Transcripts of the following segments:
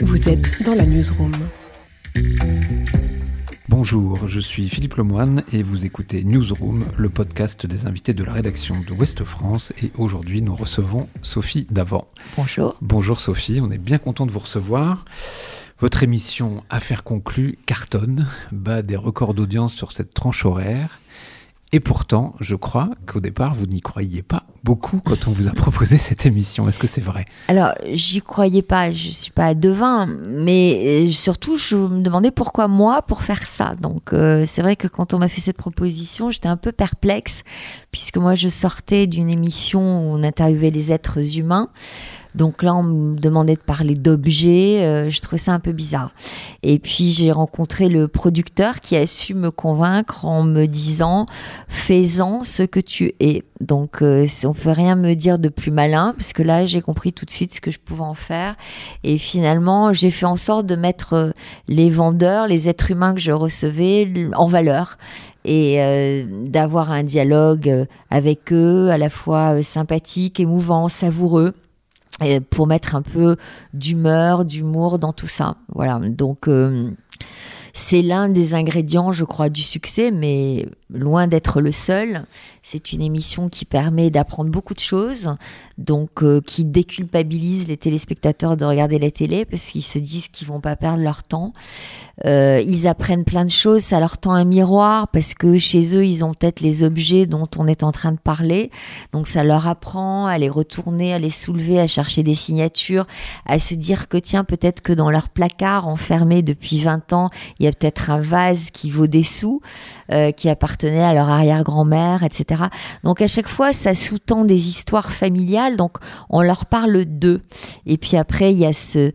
Vous êtes dans la newsroom. Bonjour, je suis Philippe Lemoine et vous écoutez Newsroom, le podcast des invités de la rédaction de Ouest France. Et aujourd'hui, nous recevons Sophie Davant. Bonjour. Bonjour Sophie, on est bien content de vous recevoir. Votre émission Affaires conclues cartonne, bat des records d'audience sur cette tranche horaire. Et pourtant, je crois qu'au départ, vous n'y croyiez pas beaucoup quand on vous a proposé cette émission. Est-ce que c'est vrai? Alors, j'y croyais pas, je suis pas devin, mais euh, surtout, je me demandais pourquoi moi pour faire ça. Donc, euh, c'est vrai que quand on m'a fait cette proposition, j'étais un peu perplexe, puisque moi, je sortais d'une émission où on interviewait les êtres humains. Donc là, on me demandait de parler d'objets. Euh, je trouvais ça un peu bizarre. Et puis j'ai rencontré le producteur qui a su me convaincre en me disant fais-en ce que tu es. Donc euh, on peut rien me dire de plus malin parce que là j'ai compris tout de suite ce que je pouvais en faire. Et finalement, j'ai fait en sorte de mettre euh, les vendeurs, les êtres humains que je recevais en valeur et euh, d'avoir un dialogue avec eux à la fois euh, sympathique, émouvant, savoureux et pour mettre un peu d'humeur, d'humour dans tout ça. Voilà. Donc euh, c'est l'un des ingrédients, je crois, du succès, mais loin d'être le seul. C'est une émission qui permet d'apprendre beaucoup de choses, donc euh, qui déculpabilise les téléspectateurs de regarder la télé parce qu'ils se disent qu'ils vont pas perdre leur temps. Euh, ils apprennent plein de choses, ça leur tend un miroir parce que chez eux ils ont peut-être les objets dont on est en train de parler, donc ça leur apprend à les retourner, à les soulever, à chercher des signatures, à se dire que tiens peut-être que dans leur placard enfermé depuis 20 ans il y a peut-être un vase qui vaut des sous, euh, qui appartenait à leur arrière-grand-mère, etc. Donc à chaque fois, ça sous-tend des histoires familiales, donc on leur parle d'eux. Et puis après, il y a ce,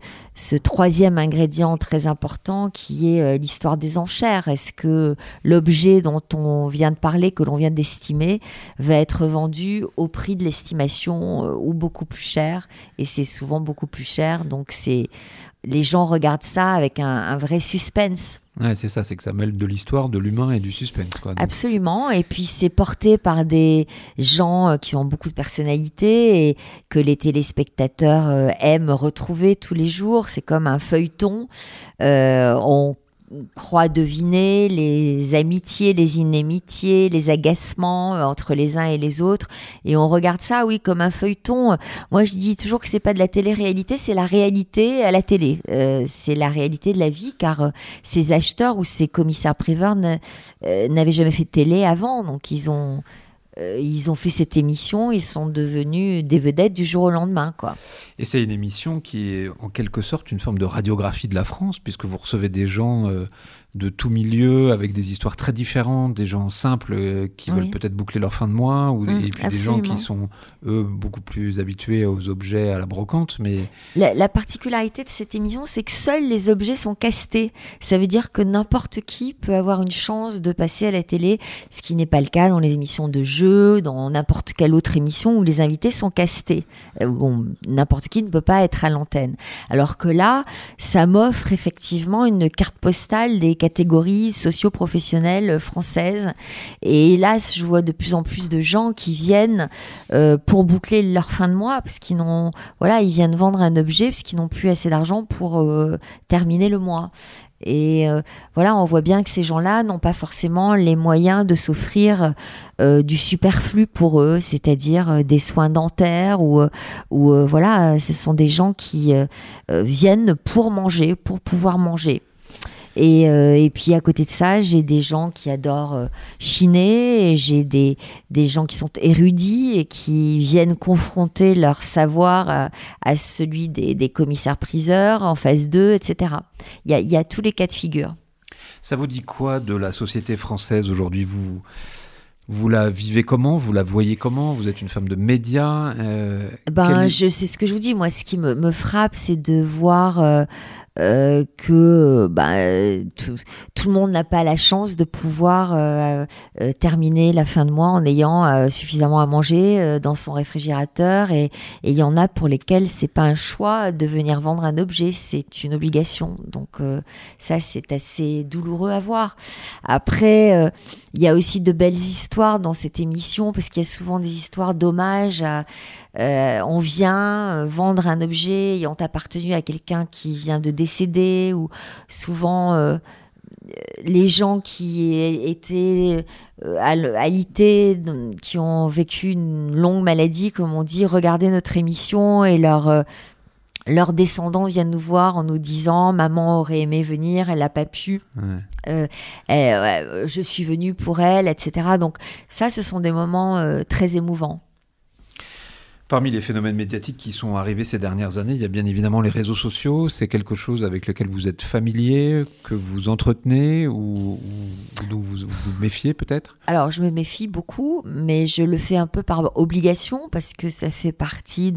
troisième ingrédient très important qui est euh, l'histoire des enchères. Est-ce que l'objet dont on vient de parler, que l'on vient d'estimer, va être vendu au prix de l'estimation euh, ou beaucoup plus cher? Et c'est souvent beaucoup plus cher, donc c'est les gens regardent ça avec un vrai suspense. Ouais, c'est ça, c'est que ça mêle de l'histoire, de l'humain et du suspense. Quoi. Absolument. Et puis c'est porté par des gens euh, qui ont beaucoup de personnalité et que les téléspectateurs euh, aiment retrouver tous les jours. C'est comme un feuilleton. Euh, on croit deviner les amitiés, les inimitiés, les agacements euh, entre les uns et les autres. Et on regarde ça, oui, comme un feuilleton. Moi, je dis toujours que c'est pas de la télé-réalité, c'est la réalité à la télé. Euh, c'est la réalité de la vie, car euh, ces acheteurs ou ces commissaires-priseurs n'a- euh, n'avaient jamais fait de télé avant. Donc, ils ont, euh, ils ont fait cette émission, ils sont devenus des vedettes du jour au lendemain, quoi. Et c'est une émission qui est en quelque sorte une forme de radiographie de la France, puisque vous recevez des gens euh, de tout milieu, avec des histoires très différentes, des gens simples euh, qui Oui. veulent peut-être boucler leur fin de mois, ou, Mm, et puis des gens qui sont, eux, beaucoup plus habitués aux objets, à la brocante. Mais La, la particularité de cette émission, c'est que seuls les objets sont castés. Ça veut dire que n'importe qui peut avoir une chance de passer à la télé, ce qui n'est pas le cas dans les émissions de jeux, dans n'importe quelle autre émission où les invités sont castés. Euh, où on- N'importe qui ne peut pas être à l'antenne. Alors que là, ça m'offre effectivement une carte postale des catégories socio-professionnelles françaises. Et hélas, je vois de plus en plus de gens qui viennent euh, pour boucler leur fin de mois parce qu'ils n'ont voilà, ils viennent vendre un objet parce qu'ils n'ont plus assez d'argent pour euh, terminer le mois. Et euh, voilà, on voit bien que ces gens-là n'ont pas forcément les moyens de s'offrir du superflu pour eux, c'est-à-dire des soins dentaires ou, ou voilà, ce sont des gens qui viennent pour manger, pour pouvoir manger. Et, euh, et puis à côté de ça, j'ai des gens qui adorent euh, chiner, j'ai des, des gens qui sont érudits et qui viennent confronter leur savoir à, à celui des, des commissaires-priseurs en phase 2, etc. Il y a, il y a tous les cas de figure. ça vous dit quoi de la société française aujourd'hui? Vous, vous la vivez comment? Vous la voyez comment? Vous êtes une femme de médias euh, Ben, quel- je, c'est ce que je vous dis. Moi, ce qui me, me frappe, c'est de voir euh, euh, que bah, tout, tout, le monde n'a pas la chance de pouvoir euh, euh, terminer la fin de mois en ayant suffisamment à manger dans son réfrigérateur et il y en a pour lesquels c'est pas un choix de venir vendre un objet, c'est une obligation. Donc ça c'est assez douloureux à voir. Après il y a aussi de belles histoires dans cette émission parce qu'il y a souvent des histoires d'hommage à euh, on vient euh, vendre un objet ayant appartenu à quelqu'un qui vient de décéder ou souvent euh, les gens qui étaient alités, qui ont vécu une longue maladie, comme on dit, regardez notre émission et leur leurs descendants viennent nous voir en nous disant maman aurait aimé venir, elle n'a pas pu. je suis venue pour elle, etc. Donc ça, ce sont des moments très émouvants. Parmi les phénomènes médiatiques qui sont arrivés ces dernières années, il y a bien évidemment les réseaux sociaux. C'est quelque chose avec lequel vous êtes familier, que vous entretenez ou, dont vous vous méfiez peut-être? Alors, je me méfie beaucoup, mais je le fais un peu par obligation parce que ça fait partie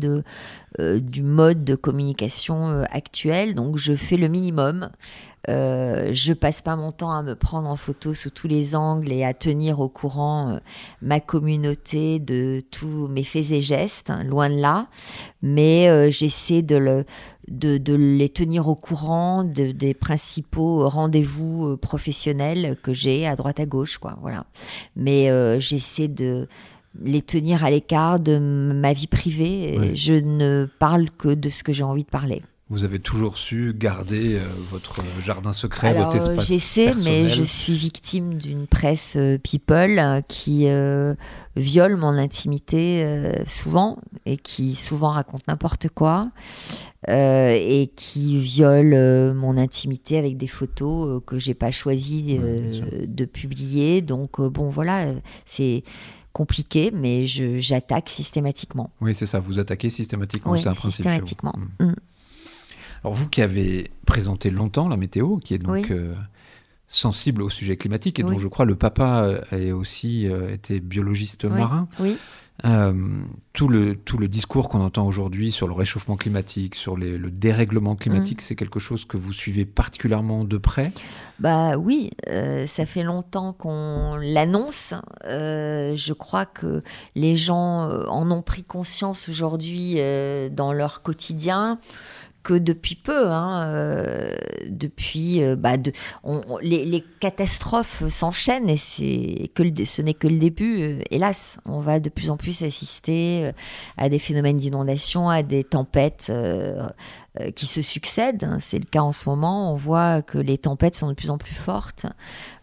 euh, du mode de communication euh, actuel. Donc, je fais le minimum. Euh, je passe pas mon temps à me prendre en photo sous tous les angles et à tenir au courant euh, ma communauté de tous mes faits et gestes, hein, loin de là. Mais euh, j'essaie de, le, de, les tenir au courant des principaux rendez-vous professionnels que j'ai à droite à gauche, quoi. Voilà. Mais j'essaie de les tenir à l'écart de ma vie privée. Je ne parle que de ce que j'ai envie de parler. Vous avez toujours su garder euh, votre jardin secret, votre espace euh, J'essaie, mais je suis victime d'une presse euh, people qui viole mon intimité souvent et qui souvent raconte n'importe quoi et qui viole mon intimité avec des photos que j'ai pas choisi de publier. Donc bon, voilà, c'est compliqué, mais j'attaque systématiquement. Oui, c'est ça. Vous attaquez systématiquement. Oui, systématiquement. Mm. Mm. Alors vous qui avez présenté longtemps la météo, qui est donc euh, sensible au sujet climatique, et dont je crois le papa euh, a aussi euh, été biologiste marin, oui. tout, le, tout le discours qu'on entend aujourd'hui sur le réchauffement climatique, sur le dérèglement climatique, mm. c'est quelque chose que vous suivez particulièrement de près? Bah oui, ça fait longtemps qu'on l'annonce. je crois que les gens en ont pris conscience aujourd'hui dans leur quotidien que depuis peu, hein, euh, depuis, euh, bah, les, catastrophes s'enchaînent et que ce n'est que le début. Euh, hélas, on va de plus en plus assister à des phénomènes d'inondation, à des tempêtes qui se succèdent. C'est le cas en ce moment. On voit que les tempêtes sont de plus en plus fortes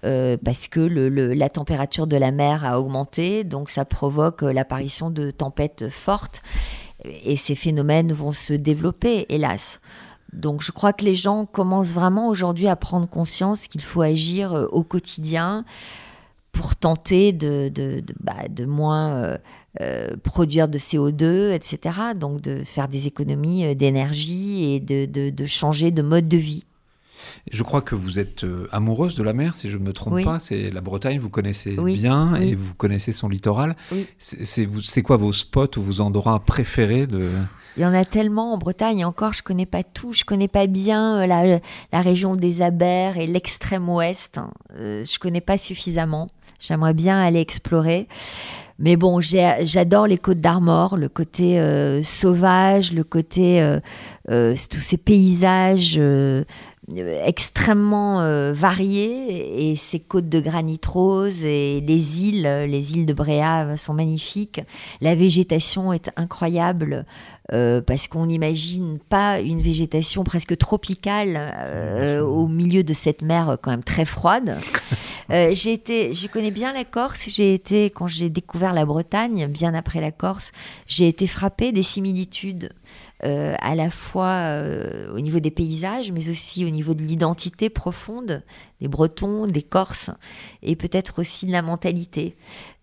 parce que la température de la mer a augmenté, donc ça provoque l'apparition de tempêtes fortes et ces phénomènes vont se développer, hélas. Donc je crois que les gens commencent vraiment aujourd'hui à prendre conscience qu'il faut agir euh, au quotidien pour tenter de, de, de, bah, moins euh, euh, produire de CO2, etc. Donc de faire des économies d'énergie et de, changer de mode de vie. Je crois que vous êtes amoureuse de la mer, si je ne me trompe pas. C'est la Bretagne, vous connaissez bien et vous connaissez son littoral. C'est quoi vos spots ou vos endroits préférés de... Il y en a tellement en Bretagne. Et encore, je connais pas tout. Je connais pas bien euh, la, la région des Abers et l'extrême ouest. Hein. Euh, je connais pas suffisamment. J'aimerais bien aller explorer. Mais bon, j'adore les côtes d'Armor, le côté euh, sauvage, le côté tous ces paysages extrêmement variés et ces côtes de granit rose et les îles, les îles de Bréa sont magnifiques. La végétation est incroyable. Euh, parce qu'on n'imagine pas une végétation presque tropicale euh, au milieu de cette mer quand même très froide. Euh, j'ai été, je connais bien la Corse. J'ai été quand j'ai découvert la Bretagne, bien après la Corse, j'ai été frappée des similitudes euh, à la fois euh, au niveau des paysages, mais aussi au niveau de l'identité profonde des Bretons, des Corses, et peut-être aussi de la mentalité.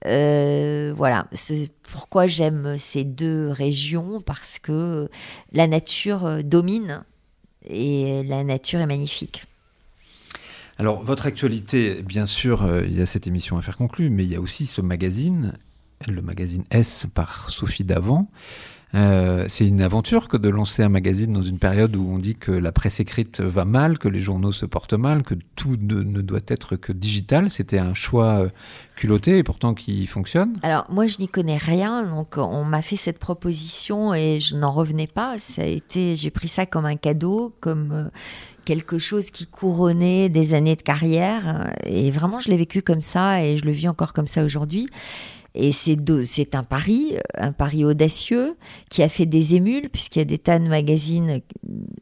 Euh, voilà, c'est pourquoi j'aime ces deux régions, parce que la nature domine et la nature est magnifique. Alors, votre actualité, bien sûr, il y a cette émission à faire conclure, mais il y a aussi ce magazine, le magazine S par Sophie Davant. Euh, c'est une aventure que de lancer un magazine dans une période où on dit que la presse écrite va mal, que les journaux se portent mal, que tout ne, ne doit être que digital. C'était un choix euh, culotté et pourtant qui fonctionne. Alors moi je n'y connais rien, donc on m'a fait cette proposition et je n'en revenais pas. Ça a été, j'ai pris ça comme un cadeau, comme euh, quelque chose qui couronnait des années de carrière. Et vraiment, je l'ai vécu comme ça et je le vis encore comme ça aujourd'hui. Et c'est un pari, un pari audacieux qui a fait des émules, puisqu'il y a des tas de magazines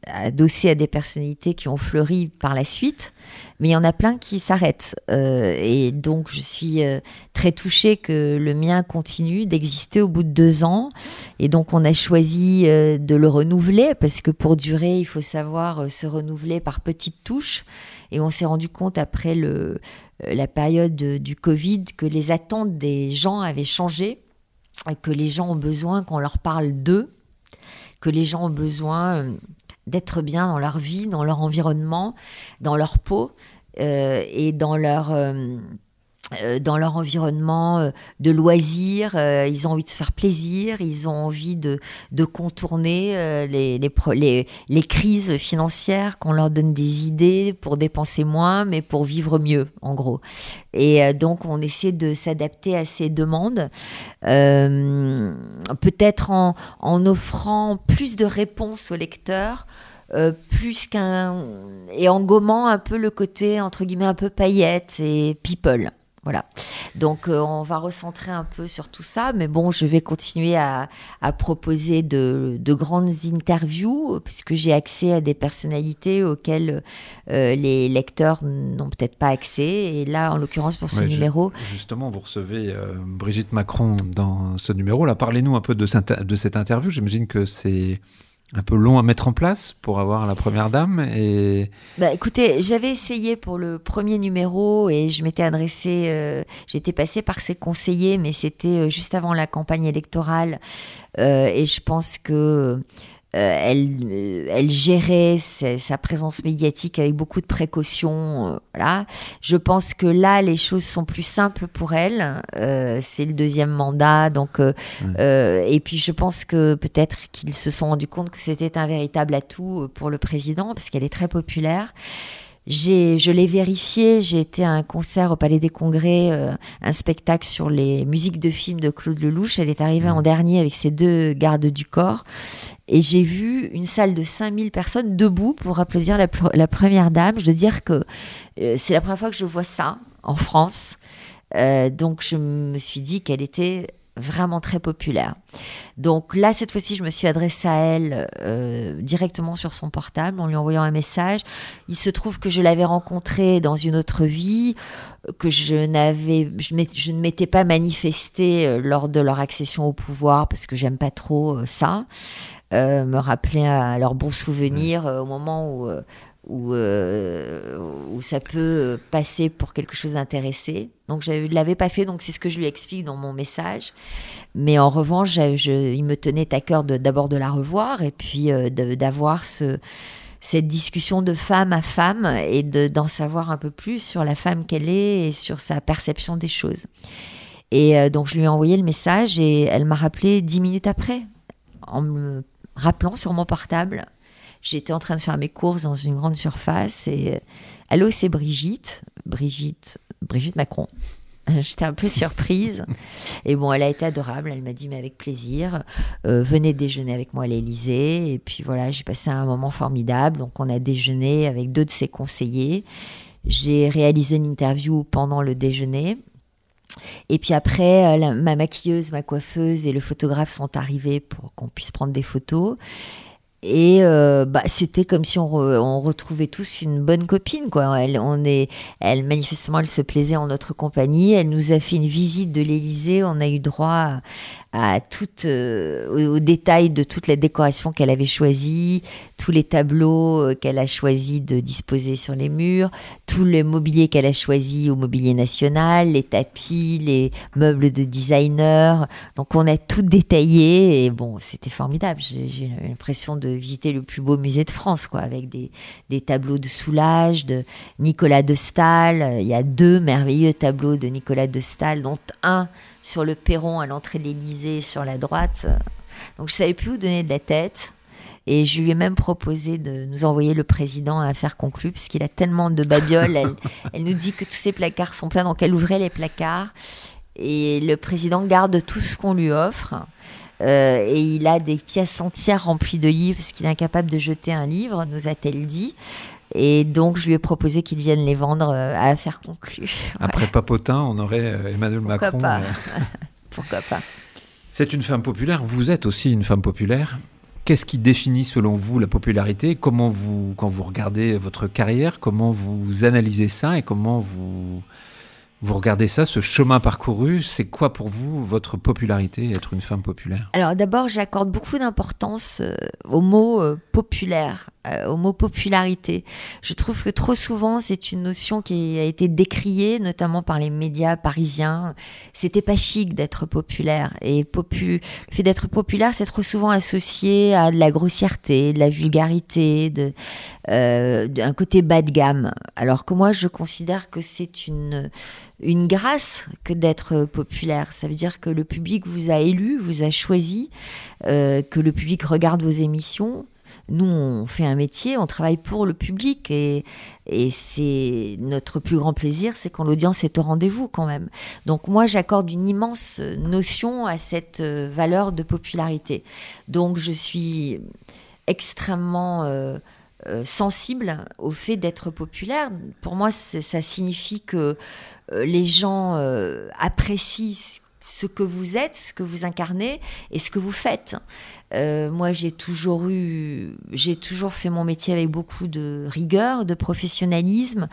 adossés à des personnalités qui ont fleuri par la suite. Mais il y en a plein qui s'arrêtent. Euh, et donc, je suis euh, très touchée que le mien continue d'exister au bout de deux ans. Et donc, on a choisi euh, de le renouveler, parce que pour durer, il faut savoir se renouveler par petites touches. Et on s'est rendu compte après le, euh, la période du Covid que les attentes des gens avaient changé, que les gens ont besoin qu'on leur parle d'eux, que les gens ont besoin euh, d'être bien dans leur vie, dans leur environnement, dans leur peau euh, et dans leur euh, dans leur environnement euh, de loisirs, euh, ils ont envie de se faire plaisir, ils ont envie de, de contourner les, les, les, crises financières, qu'on leur donne des idées pour dépenser moins, mais pour vivre mieux, en gros. Et donc, on essaie de s'adapter à ces demandes, peut-être en, en, offrant plus de réponses aux lecteurs. plus qu'un et en gommant un peu le côté entre guillemets un peu paillettes et people voilà. Donc, euh, on va recentrer un peu sur tout ça. Mais bon, je vais continuer à, proposer de, grandes interviews, puisque j'ai accès à des personnalités auxquelles euh, les lecteurs n'ont peut-être pas accès. Et là, en l'occurrence, pour ce numéro. Justement, vous recevez euh, Brigitte Macron dans ce numéro. Là, parlez-nous un peu de cette interview. J'imagine que c'est un peu long à mettre en place pour avoir la première dame et bah écoutez j'avais essayé pour le premier numéro et je m'étais adressée euh, j'étais passée par ses conseillers mais c'était euh, juste avant la campagne électorale. Euh, et je pense que elle, euh, elle gérait sa, présence médiatique avec beaucoup de précautions. Euh, voilà. Je pense que là, les choses sont plus simples pour elle. c'est le deuxième mandat, donc et puis je pense que peut-être qu'ils se sont rendus compte que c'était un véritable atout pour le président parce qu'elle est très populaire. J'ai, je l'ai vérifié, j'ai été à un concert au Palais des Congrès, un spectacle sur les musiques de films de Claude Lelouch. Elle est arrivée en dernier avec ses deux gardes du corps. Et j'ai vu une salle de 5000 personnes debout pour applaudir la, première dame. Je dois dire que euh, c'est la première fois que je vois ça en France. Euh, donc je me suis dit qu'elle était vraiment très populaire. Donc là, cette fois-ci, je me suis adressée à elle euh, directement sur son portable en lui envoyant un message. Il se trouve que je l'avais rencontrée dans une autre vie, que je je, ne m'étais pas manifestée lors de leur accession au pouvoir parce que j'aime pas trop ça. Euh, me rappeler à leurs bons souvenirs euh, au moment où, euh, où, où, ça peut passer pour quelque chose d'intéressé. Donc je ne l'avais pas fait, donc c'est ce que je lui explique dans mon message. Mais en revanche, il me tenait à cœur d'abord de, la revoir et puis d'avoir ce, cette discussion de femme à femme et d'en savoir un peu plus sur la femme qu'elle est et sur sa perception des choses. Et donc je lui ai envoyé le message et elle m'a rappelé dix minutes après en me rappelant sur mon portable. J'étais en train de faire mes courses dans une grande surface et euh, allô, c'est Brigitte, Brigitte, Brigitte Macron. J'étais un peu surprise. Et bon, elle a été adorable. Elle m'a dit, mais avec plaisir, euh, venez déjeuner avec moi à l'Élysée. Et puis voilà, j'ai passé un moment formidable. Donc, on a déjeuné avec deux de ses conseillers. J'ai réalisé une interview pendant le déjeuner. Et puis après, euh, ma maquilleuse, ma coiffeuse et le photographe sont arrivés pour qu'on puisse prendre des photos. Et euh, bah, c'était comme si on, retrouvait tous une bonne copine. Quoi. Elle, on est, elle, manifestement, elle se plaisait en notre compagnie. Elle nous a fait une visite de l'Élysée. On a eu droit à tout, euh, au, détail de toute la décoration qu'elle avait choisie, tous les tableaux euh, qu'elle a choisi de disposer sur les murs, tout le mobilier qu'elle a choisi au mobilier national, les tapis, les meubles de designer. Donc on a tout détaillé et bon, c'était formidable. J'ai l'impression de visiter le plus beau musée de France, quoi, avec des, des tableaux de Soulage, de Nicolas de Stahl. Il y a deux merveilleux tableaux de Nicolas de Stahl, dont un sur le perron à l'entrée de l'Élysée sur la droite. Donc je savais plus où donner de la tête. Et je lui ai même proposé de nous envoyer le président à affaire conclue, puisqu'il a tellement de babioles. elle, elle, nous dit que tous ses placards sont pleins, donc elle ouvrait les placards. Et le président garde tout ce qu'on lui offre. Euh, et il a des pièces entières remplies de livres, parce qu'il est incapable de jeter un livre, nous a-t-elle dit. Et donc, je lui ai proposé qu'il vienne les vendre euh, à affaire conclue. Après Papotin, on aurait euh, Emmanuel Pourquoi Macron. Pas Pourquoi pas C'est une femme populaire. Vous êtes aussi une femme populaire. Qu'est-ce qui définit selon vous la popularité? Comment vous, quand vous regardez votre carrière, comment vous analysez ça et comment vous, vous regardez ça, ce chemin parcouru, c'est quoi pour vous votre popularité, être une femme populaire? Alors d'abord, j'accorde beaucoup d'importance euh, au mot euh, populaire, euh, au mot popularité. Je trouve que trop souvent, c'est une notion qui a été décriée, notamment par les médias parisiens. C'était pas chic d'être populaire. Et popu... le fait d'être populaire, c'est trop souvent associé à de la grossièreté, de la vulgarité, d'un côté bas de gamme. Alors que moi, je considère que c'est une une grâce que d'être populaire. Ça veut dire que le public vous a élu, vous a choisi, euh, que le public regarde vos émissions. Nous, on fait un métier, on travaille pour le public et, et c'est notre plus grand plaisir, c'est quand l'audience est au rendez-vous quand même. Donc moi, j'accorde une immense notion à cette euh, valeur de popularité. Donc je suis extrêmement euh, sensible au fait d'être populaire. Pour moi, ça signifie que les gens euh, apprécient ce que vous êtes, ce que vous incarnez et ce que vous faites. Euh, moi, j'ai toujours eu, j'ai toujours fait mon métier avec beaucoup de rigueur, de professionnalisme.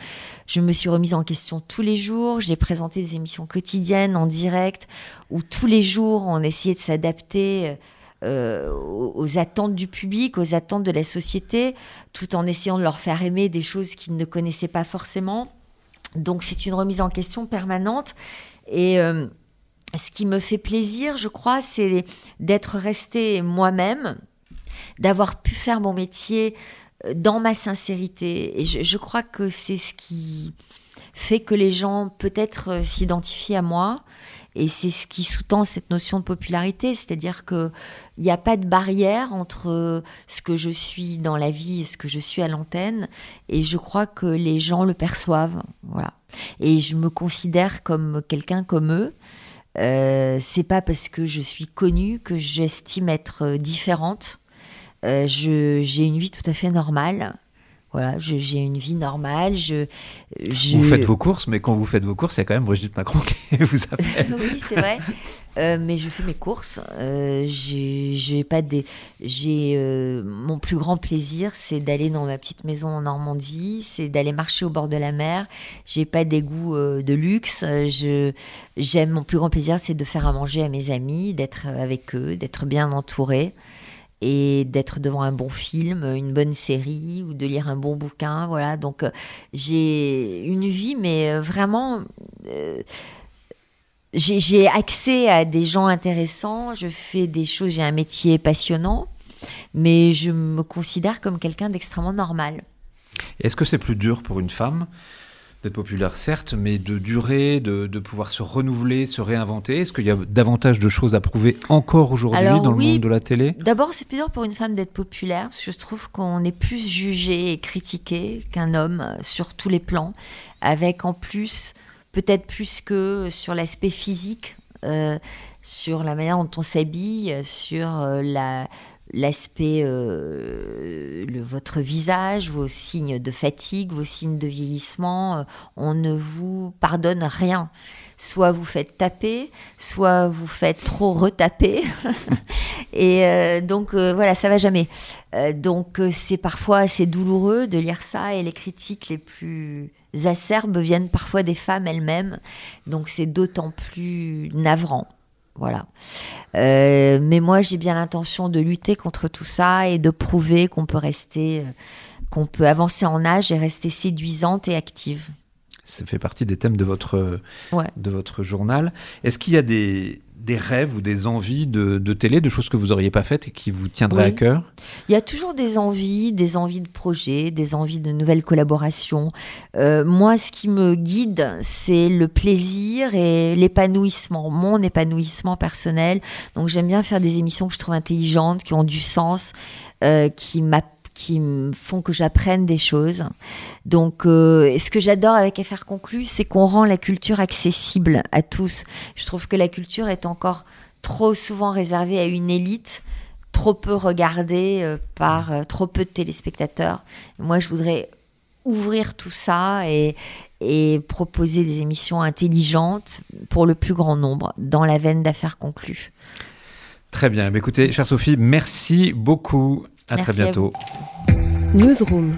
Je me suis remise en question tous les jours. J'ai présenté des émissions quotidiennes en direct où tous les jours on essayait de s'adapter. Euh, aux attentes du public, aux attentes de la société, tout en essayant de leur faire aimer des choses qu'ils ne connaissaient pas forcément. Donc c'est une remise en question permanente. Et euh, ce qui me fait plaisir, je crois, c'est d'être restée moi-même, d'avoir pu faire mon métier euh, dans ma sincérité. Et je, je crois que c'est ce qui fait que les gens peut-être euh, s'identifient à moi. Et c'est ce qui sous-tend cette notion de popularité, c'est-à-dire qu'il n'y a pas de barrière entre ce que je suis dans la vie et ce que je suis à l'antenne, et je crois que les gens le perçoivent, voilà. Et je me considère comme quelqu'un comme eux. Euh, c'est pas parce que je suis connue que j'estime être différente. Euh, j'ai une vie tout à fait normale. Voilà, j'ai une vie normale. Je, je... Vous faites vos courses, mais quand vous faites vos courses, il y a quand même Brigitte Macron qui vous appelle. oui, c'est vrai. Euh, mais je fais mes courses. Euh, j'ai pas des. J'ai euh, mon plus grand plaisir, c'est d'aller dans ma petite maison en Normandie, c'est d'aller marcher au bord de la mer. J'ai pas des goûts de luxe. Je j'aime mon plus grand plaisir, c'est de faire à manger à mes amis, d'être avec eux, d'être bien entourée et d'être devant un bon film, une bonne série ou de lire un bon bouquin. Voilà, donc euh, j'ai une vie, mais euh, vraiment, euh, j'ai accès à des gens intéressants, je fais des choses, j'ai un métier passionnant, mais je me considère comme quelqu'un d'extrêmement normal. Est-ce que c'est plus dur pour une femme d'être populaire, certes, mais de durer, de, de, pouvoir se renouveler, se réinventer. Est-ce qu'il y a davantage de choses à prouver encore aujourd'hui dans oui, le monde de la télé? D'abord, c'est plus dur pour une femme d'être populaire, parce que je trouve qu'on est plus jugé et critiqué qu'un homme sur tous les plans, avec en plus, peut-être plus que sur l'aspect physique, euh, sur la manière dont on s'habille, sur euh, la l'aspect, euh, votre visage, vos signes de fatigue, vos signes de vieillissement, euh, on ne vous pardonne rien. Soit vous faites taper, soit vous faites trop retaper. et euh, donc voilà, ça va jamais. donc c'est parfois assez douloureux de lire ça et les critiques les plus acerbes viennent parfois des femmes elles-mêmes. Donc c'est d'autant plus navrant. Voilà. Euh, mais moi, j'ai bien l'intention de lutter contre tout ça et de prouver qu'on peut rester, qu'on peut avancer en âge et rester séduisante et active. Ça fait partie des thèmes de votre, ouais. de votre journal. Est-ce qu'il y a des, des rêves ou des envies de, télé, de choses que vous n'auriez pas faites et qui vous tiendraient à cœur? Il y a toujours des envies, des envies de projets, des envies de nouvelles collaborations. Euh, moi, ce qui me guide, c'est le plaisir et l'épanouissement, mon épanouissement personnel. Donc j'aime bien faire des émissions que je trouve intelligentes, qui ont du sens, euh, qui m'appellent qui font que j'apprenne des choses. Donc, euh, ce que j'adore avec Affaires conclues, c'est qu'on rend la culture accessible à tous. Je trouve que la culture est encore trop souvent réservée à une élite, trop peu regardée euh, par euh, trop peu de téléspectateurs. Moi, je voudrais ouvrir tout ça et, proposer des émissions intelligentes pour le plus grand nombre, dans la veine d'affaires conclues. Très bien. Écoutez, chère Sophie, merci beaucoup. À très bientôt. À Newsroom.